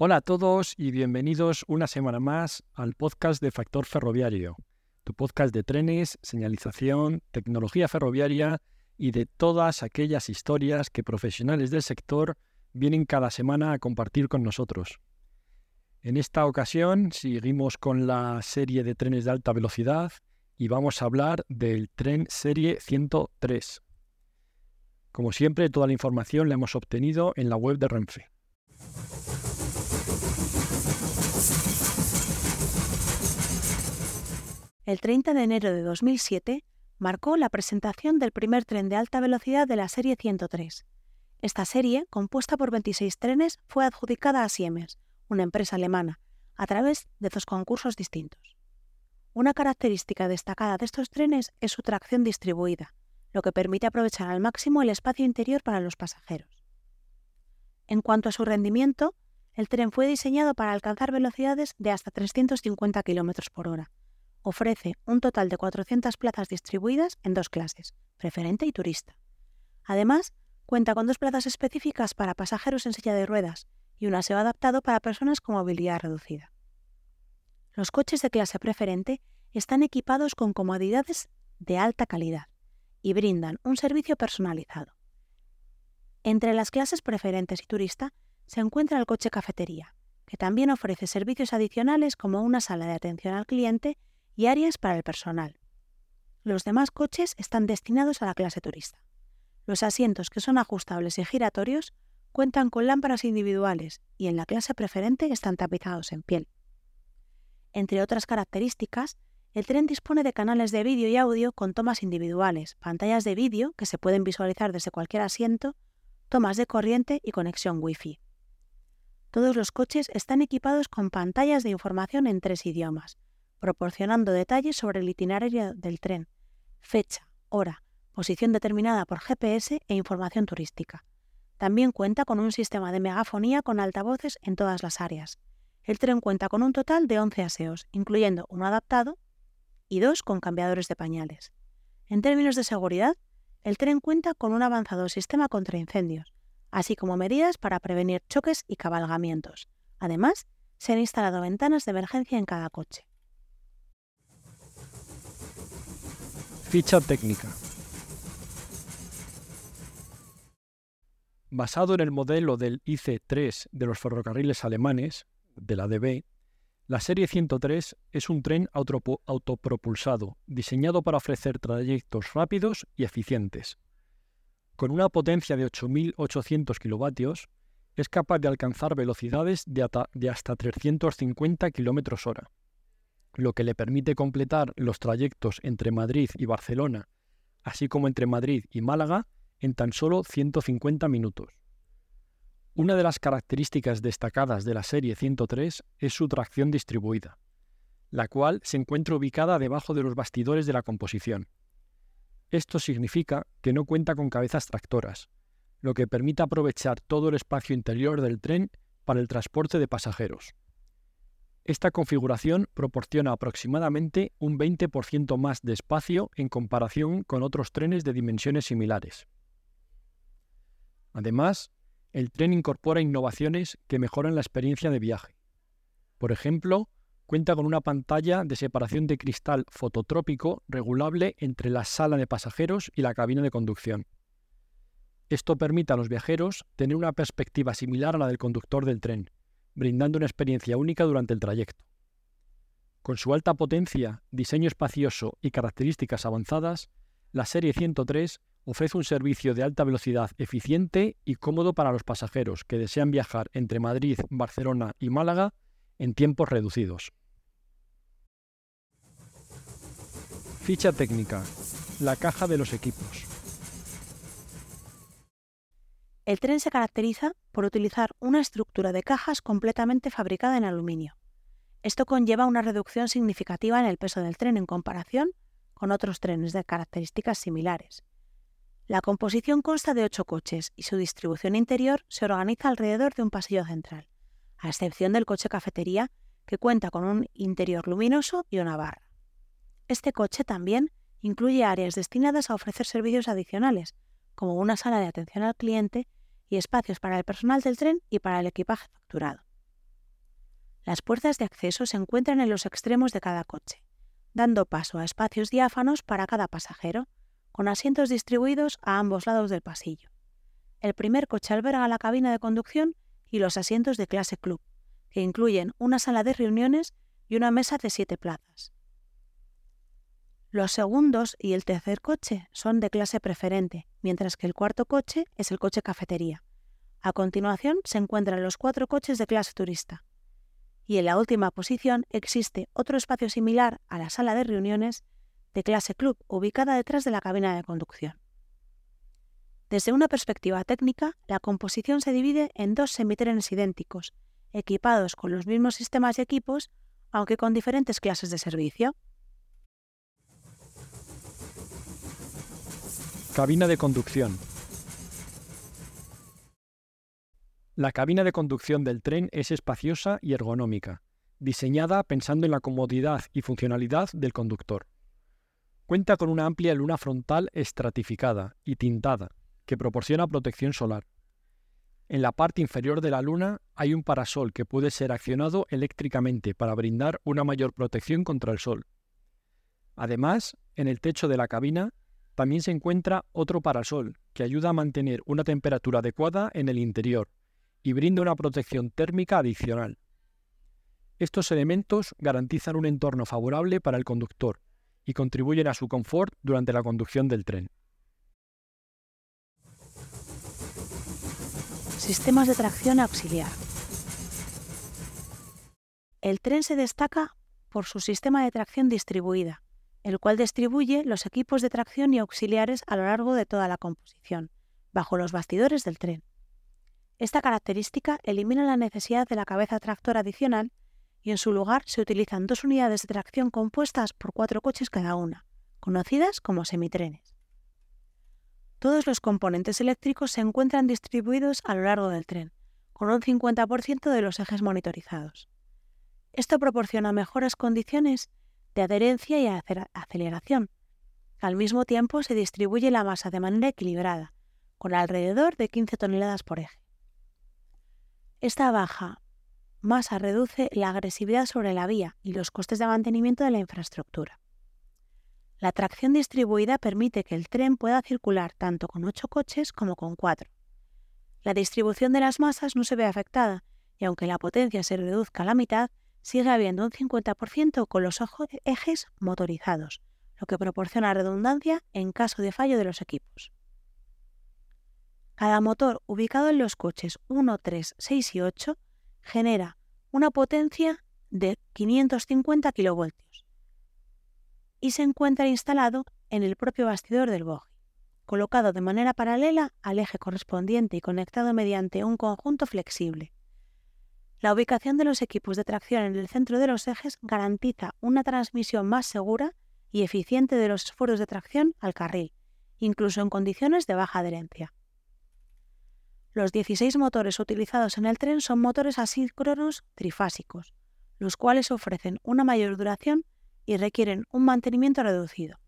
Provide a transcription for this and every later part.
Hola a todos y bienvenidos una semana más al podcast de Factor Ferroviario, tu podcast de trenes, señalización, tecnología ferroviaria y de todas aquellas historias que profesionales del sector vienen cada semana a compartir con nosotros. En esta ocasión seguimos con la serie de trenes de alta velocidad y vamos a hablar del tren serie 103. Como siempre, toda la información la hemos obtenido en la web de Renfe. El 30 de enero de 2007 marcó la presentación del primer tren de alta velocidad de la serie 103. Esta serie, compuesta por 26 trenes, fue adjudicada a Siemens, una empresa alemana, a través de dos concursos distintos. Una característica destacada de estos trenes es su tracción distribuida, lo que permite aprovechar al máximo el espacio interior para los pasajeros. En cuanto a su rendimiento, el tren fue diseñado para alcanzar velocidades de hasta 350 km por hora. Ofrece un total de 400 plazas distribuidas en dos clases, preferente y turista. Además, cuenta con dos plazas específicas para pasajeros en silla de ruedas y un aseo adaptado para personas con movilidad reducida. Los coches de clase preferente están equipados con comodidades de alta calidad y brindan un servicio personalizado. Entre las clases preferentes y turista se encuentra el coche cafetería, que también ofrece servicios adicionales como una sala de atención al cliente y áreas para el personal. Los demás coches están destinados a la clase turista. Los asientos que son ajustables y giratorios cuentan con lámparas individuales y en la clase preferente están tapizados en piel. Entre otras características, el tren dispone de canales de vídeo y audio con tomas individuales, pantallas de vídeo que se pueden visualizar desde cualquier asiento, tomas de corriente y conexión Wi-Fi. Todos los coches están equipados con pantallas de información en tres idiomas, proporcionando detalles sobre el itinerario del tren, fecha, hora, posición determinada por GPS e información turística. También cuenta con un sistema de megafonía con altavoces en todas las áreas. El tren cuenta con un total de 11 aseos, incluyendo uno adaptado y dos con cambiadores de pañales. En términos de seguridad, el tren cuenta con un avanzado sistema contra incendios, así como medidas para prevenir choques y cabalgamientos. Además, se han instalado ventanas de emergencia en cada coche. Ficha técnica. Basado en el modelo del IC3 de los ferrocarriles alemanes, de la DB, la serie 103 es un tren autopropulsado, diseñado para ofrecer trayectos rápidos y eficientes. Con una potencia de 8.800 kilovatios, es capaz de alcanzar velocidades de, hasta 350 km hora, lo que le permite completar los trayectos entre Madrid y Barcelona, así como entre Madrid y Málaga, en tan solo 150 minutos. Una de las características destacadas de la serie 103 es su tracción distribuida, la cual se encuentra ubicada debajo de los bastidores de la composición. Esto significa que no cuenta con cabezas tractoras, lo que permite aprovechar todo el espacio interior del tren para el transporte de pasajeros. Esta configuración proporciona aproximadamente un 20% más de espacio en comparación con otros trenes de dimensiones similares. Además, el tren incorpora innovaciones que mejoran la experiencia de viaje. Por ejemplo, cuenta con una pantalla de separación de cristal fototrópico regulable entre la sala de pasajeros y la cabina de conducción. Esto permite a los viajeros tener una perspectiva similar a la del conductor del tren, brindando una experiencia única durante el trayecto. Con su alta potencia, diseño espacioso y características avanzadas, la serie 103 ofrece un servicio de alta velocidad eficiente y cómodo para los pasajeros que desean viajar entre Madrid, Barcelona y Málaga en tiempos reducidos. Ficha técnica. La caja de los equipos. El tren se caracteriza por utilizar una estructura de cajas completamente fabricada en aluminio. Esto conlleva una reducción significativa en el peso del tren en comparación con otros trenes de características similares. La composición consta de ocho coches y su distribución interior se organiza alrededor de un pasillo central, a excepción del coche cafetería, que cuenta con un interior luminoso y una barra. Este coche también incluye áreas destinadas a ofrecer servicios adicionales, como una sala de atención al cliente y espacios para el personal del tren y para el equipaje facturado. Las puertas de acceso se encuentran en los extremos de cada coche, dando paso a espacios diáfanos para cada pasajero, con asientos distribuidos a ambos lados del pasillo. El primer coche alberga la cabina de conducción y los asientos de clase club, que incluyen una sala de reuniones y una mesa de siete plazas. Los segundos y el tercer coche son de clase preferente, mientras que el cuarto coche es el coche cafetería. A continuación se encuentran los cuatro coches de clase turista. Y en la última posición existe otro espacio similar a la sala de reuniones de clase club ubicada detrás de la cabina de conducción. Desde una perspectiva técnica, la composición se divide en dos semitrenes idénticos, equipados con los mismos sistemas y equipos, aunque con diferentes clases de servicio. Cabina de conducción. La cabina de conducción del tren es espaciosa y ergonómica, diseñada pensando en la comodidad y funcionalidad del conductor. Cuenta con una amplia luna frontal estratificada y tintada, que proporciona protección solar. En la parte inferior de la luna hay un parasol que puede ser accionado eléctricamente para brindar una mayor protección contra el sol. Además, en el techo de la cabina también se encuentra otro parasol que ayuda a mantener una temperatura adecuada en el interior y brinda una protección térmica adicional. Estos elementos garantizan un entorno favorable para el conductor y contribuyen a su confort durante la conducción del tren. Sistemas de tracción auxiliar. El tren se destaca por su sistema de tracción distribuida, el cual distribuye los equipos de tracción y auxiliares a lo largo de toda la composición, bajo los bastidores del tren. Esta característica elimina la necesidad de la cabeza tractora adicional y en su lugar se utilizan dos unidades de tracción compuestas por cuatro coches cada una, conocidas como semitrenes. Todos los componentes eléctricos se encuentran distribuidos a lo largo del tren, con un 50% de los ejes monitorizados. Esto proporciona mejores condiciones de adherencia y aceleración. Al mismo tiempo se distribuye la masa de manera equilibrada, con alrededor de 15 toneladas por eje. Esta baja masa reduce la agresividad sobre la vía y los costes de mantenimiento de la infraestructura. La tracción distribuida permite que el tren pueda circular tanto con ocho coches como con cuatro. La distribución de las masas no se ve afectada y aunque la potencia se reduzca a la mitad, sigue habiendo un 50% con los ejes motorizados, lo que proporciona redundancia en caso de fallo de los equipos. Cada motor ubicado en los coches 1, 3, 6 y 8 genera una potencia de 550 kV y se encuentra instalado en el propio bastidor del bogie, colocado de manera paralela al eje correspondiente y conectado mediante un conjunto flexible. La ubicación de los equipos de tracción en el centro de los ejes garantiza una transmisión más segura y eficiente de los esfuerzos de tracción al carril, incluso en condiciones de baja adherencia. Los 16 motores utilizados en el tren son motores asíncronos trifásicos, los cuales ofrecen una mayor duración y requieren un mantenimiento reducido.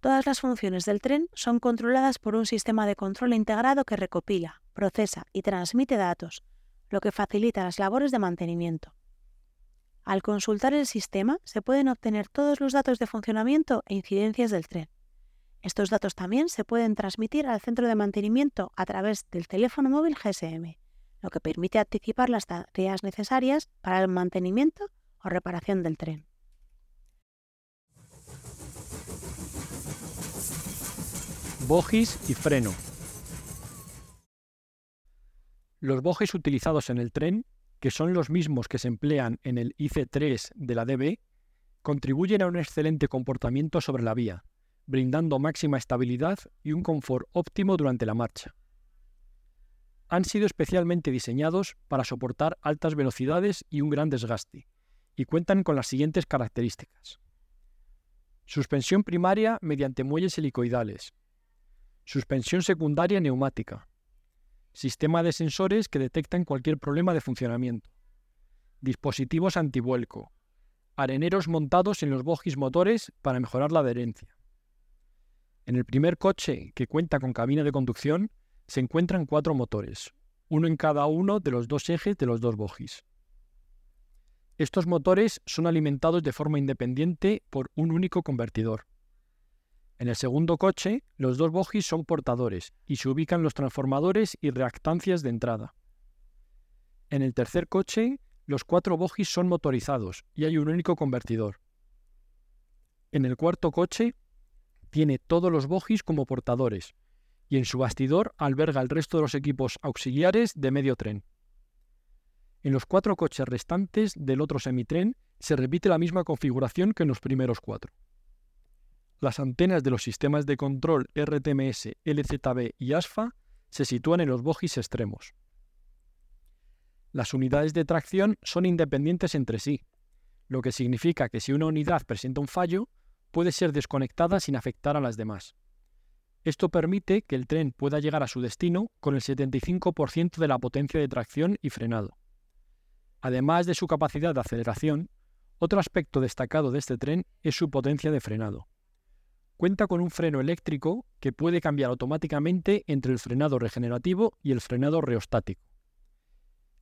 Todas las funciones del tren son controladas por un sistema de control integrado que recopila, procesa y transmite datos, lo que facilita las labores de mantenimiento. Al consultar el sistema se pueden obtener todos los datos de funcionamiento e incidencias del tren. Estos datos también se pueden transmitir al centro de mantenimiento a través del teléfono móvil GSM, lo que permite anticipar las tareas necesarias para el mantenimiento o reparación del tren. Bogies y freno. Los bogies utilizados en el tren, que son los mismos que se emplean en el IC3 de la DB, contribuyen a un excelente comportamiento sobre la vía, brindando máxima estabilidad y un confort óptimo durante la marcha. Han sido especialmente diseñados para soportar altas velocidades y un gran desgaste, y cuentan con las siguientes características. Suspensión primaria mediante muelles helicoidales, Suspensión secundaria neumática. Sistema de sensores que detectan cualquier problema de funcionamiento. Dispositivos antivuelco. Areneros montados en los bogies motores para mejorar la adherencia. En el primer coche, que cuenta con cabina de conducción, se encuentran cuatro motores, uno en cada uno de los dos ejes de los dos bogies. Estos motores son alimentados de forma independiente por un único convertidor. En el segundo coche, los dos bogies son portadores y se ubican los transformadores y reactancias de entrada. En el tercer coche, los cuatro bogies son motorizados y hay un único convertidor. En el cuarto coche, tiene todos los bogies como portadores y en su bastidor alberga el resto de los equipos auxiliares de medio tren. En los cuatro coches restantes del otro semitren se repite la misma configuración que en los primeros cuatro. Las antenas de los sistemas de control RTMS, LZB y ASFA se sitúan en los bogies extremos. Las unidades de tracción son independientes entre sí, lo que significa que si una unidad presenta un fallo, puede ser desconectada sin afectar a las demás. Esto permite que el tren pueda llegar a su destino con el 75% de la potencia de tracción y frenado. Además de su capacidad de aceleración, otro aspecto destacado de este tren es su potencia de frenado. Cuenta con un freno eléctrico que puede cambiar automáticamente entre el frenado regenerativo y el frenado reostático.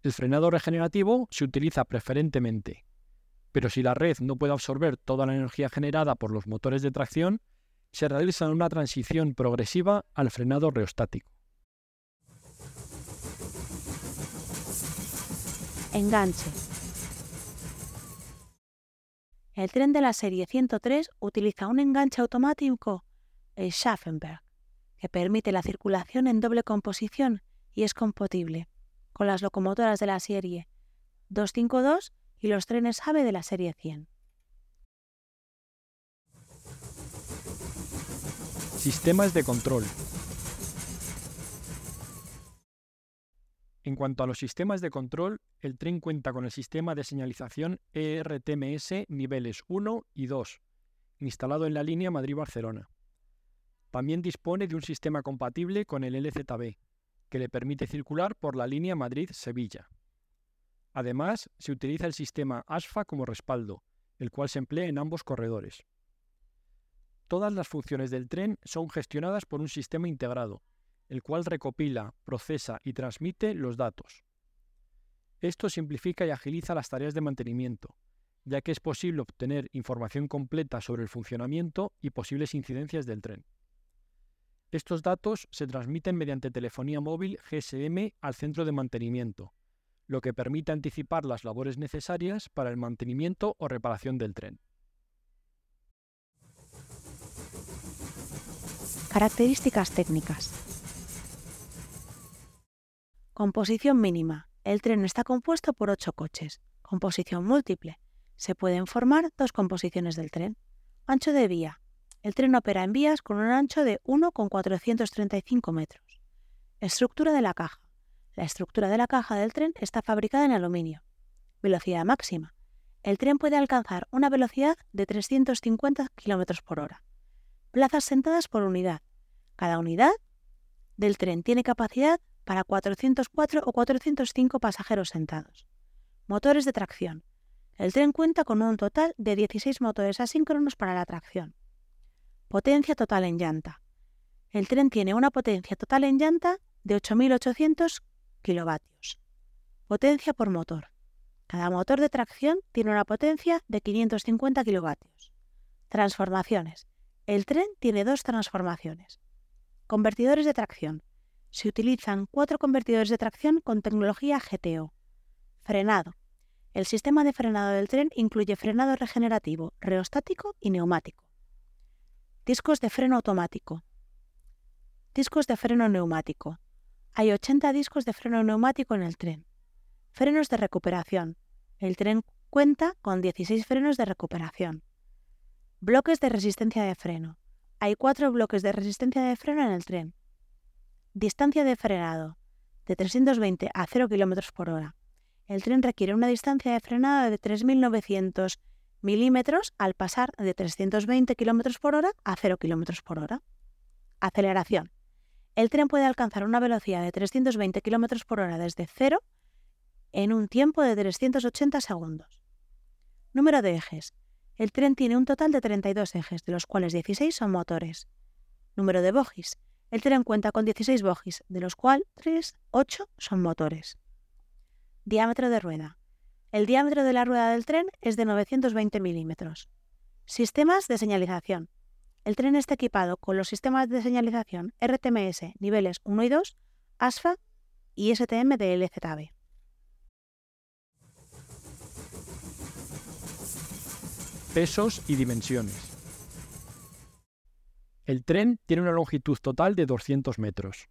El frenado regenerativo se utiliza preferentemente, pero si la red no puede absorber toda la energía generada por los motores de tracción, se realiza una transición progresiva al frenado reostático. Enganche. El tren de la serie 103 utiliza un enganche automático, el Schaffenberg, que permite la circulación en doble composición y es compatible con las locomotoras de la serie 252 y los trenes AVE de la serie 100. Sistemas de control. En cuanto a los sistemas de control, el tren cuenta con el sistema de señalización ERTMS niveles 1 y 2, instalado en la línea Madrid-Barcelona. También dispone de un sistema compatible con el LZB, que le permite circular por la línea Madrid-Sevilla. Además, se utiliza el sistema ASFA como respaldo, el cual se emplea en ambos corredores. Todas las funciones del tren son gestionadas por un sistema integrado, el cual recopila, procesa y transmite los datos. Esto simplifica y agiliza las tareas de mantenimiento, ya que es posible obtener información completa sobre el funcionamiento y posibles incidencias del tren. Estos datos se transmiten mediante telefonía móvil GSM al centro de mantenimiento, lo que permite anticipar las labores necesarias para el mantenimiento o reparación del tren. Características técnicas. Composición mínima. El tren está compuesto por ocho coches. Composición múltiple. Se pueden formar dos composiciones del tren. Ancho de vía. El tren opera en vías con un ancho de 1,435 metros. Estructura de la caja. La estructura de la caja del tren está fabricada en aluminio. Velocidad máxima. El tren puede alcanzar una velocidad de 350 km por hora. Plazas sentadas por unidad. Cada unidad del tren tiene capacidad para 404 o 405 pasajeros sentados. Motores de tracción. El tren cuenta con un total de 16 motores asíncronos para la tracción. Potencia total en llanta. El tren tiene una potencia total en llanta de 8.800 kilovatios. Potencia por motor. Cada motor de tracción tiene una potencia de 550 kilovatios. Transformaciones. El tren tiene dos transformaciones. Convertidores de tracción se utilizan cuatro convertidores de tracción con tecnología GTO. Frenado. El sistema de frenado del tren incluye frenado regenerativo, reostático y neumático. Discos de freno automático. Discos de freno neumático. Hay 80 discos de freno neumático en el tren. Frenos de recuperación. El tren cuenta con 16 frenos de recuperación. Bloques de resistencia de freno. Hay cuatro bloques de resistencia de freno en el tren. Distancia de frenado de 320 a 0 km por hora. El tren requiere una distancia de frenado de 3.900 milímetros al pasar de 320 km por hora a 0 km por hora. Aceleración. El tren puede alcanzar una velocidad de 320 km por hora desde cero en un tiempo de 380 segundos. Número de ejes. El tren tiene un total de 32 ejes, de los cuales 16 son motores. Número de bogies. El tren cuenta con 16 bogies, de los cuales 8 son motores. Diámetro de rueda. El diámetro de la rueda del tren es de 920 milímetros. Sistemas de señalización. El tren está equipado con los sistemas de señalización RTMS niveles 1 y 2, ASFA y STM de LZB. Pesos y dimensiones. El tren tiene una longitud total de 200 metros.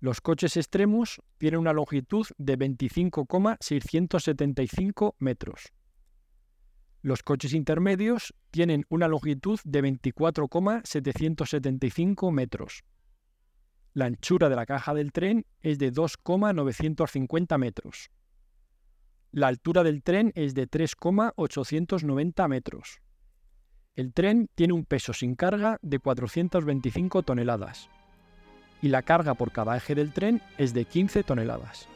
Los coches extremos tienen una longitud de 25,675 metros. Los coches intermedios tienen una longitud de 24,775 metros. La anchura de la caja del tren es de 2,950 metros. La altura del tren es de 3,890 metros. El tren tiene un peso sin carga de 425 toneladas y la carga por cada eje del tren es de 15 toneladas.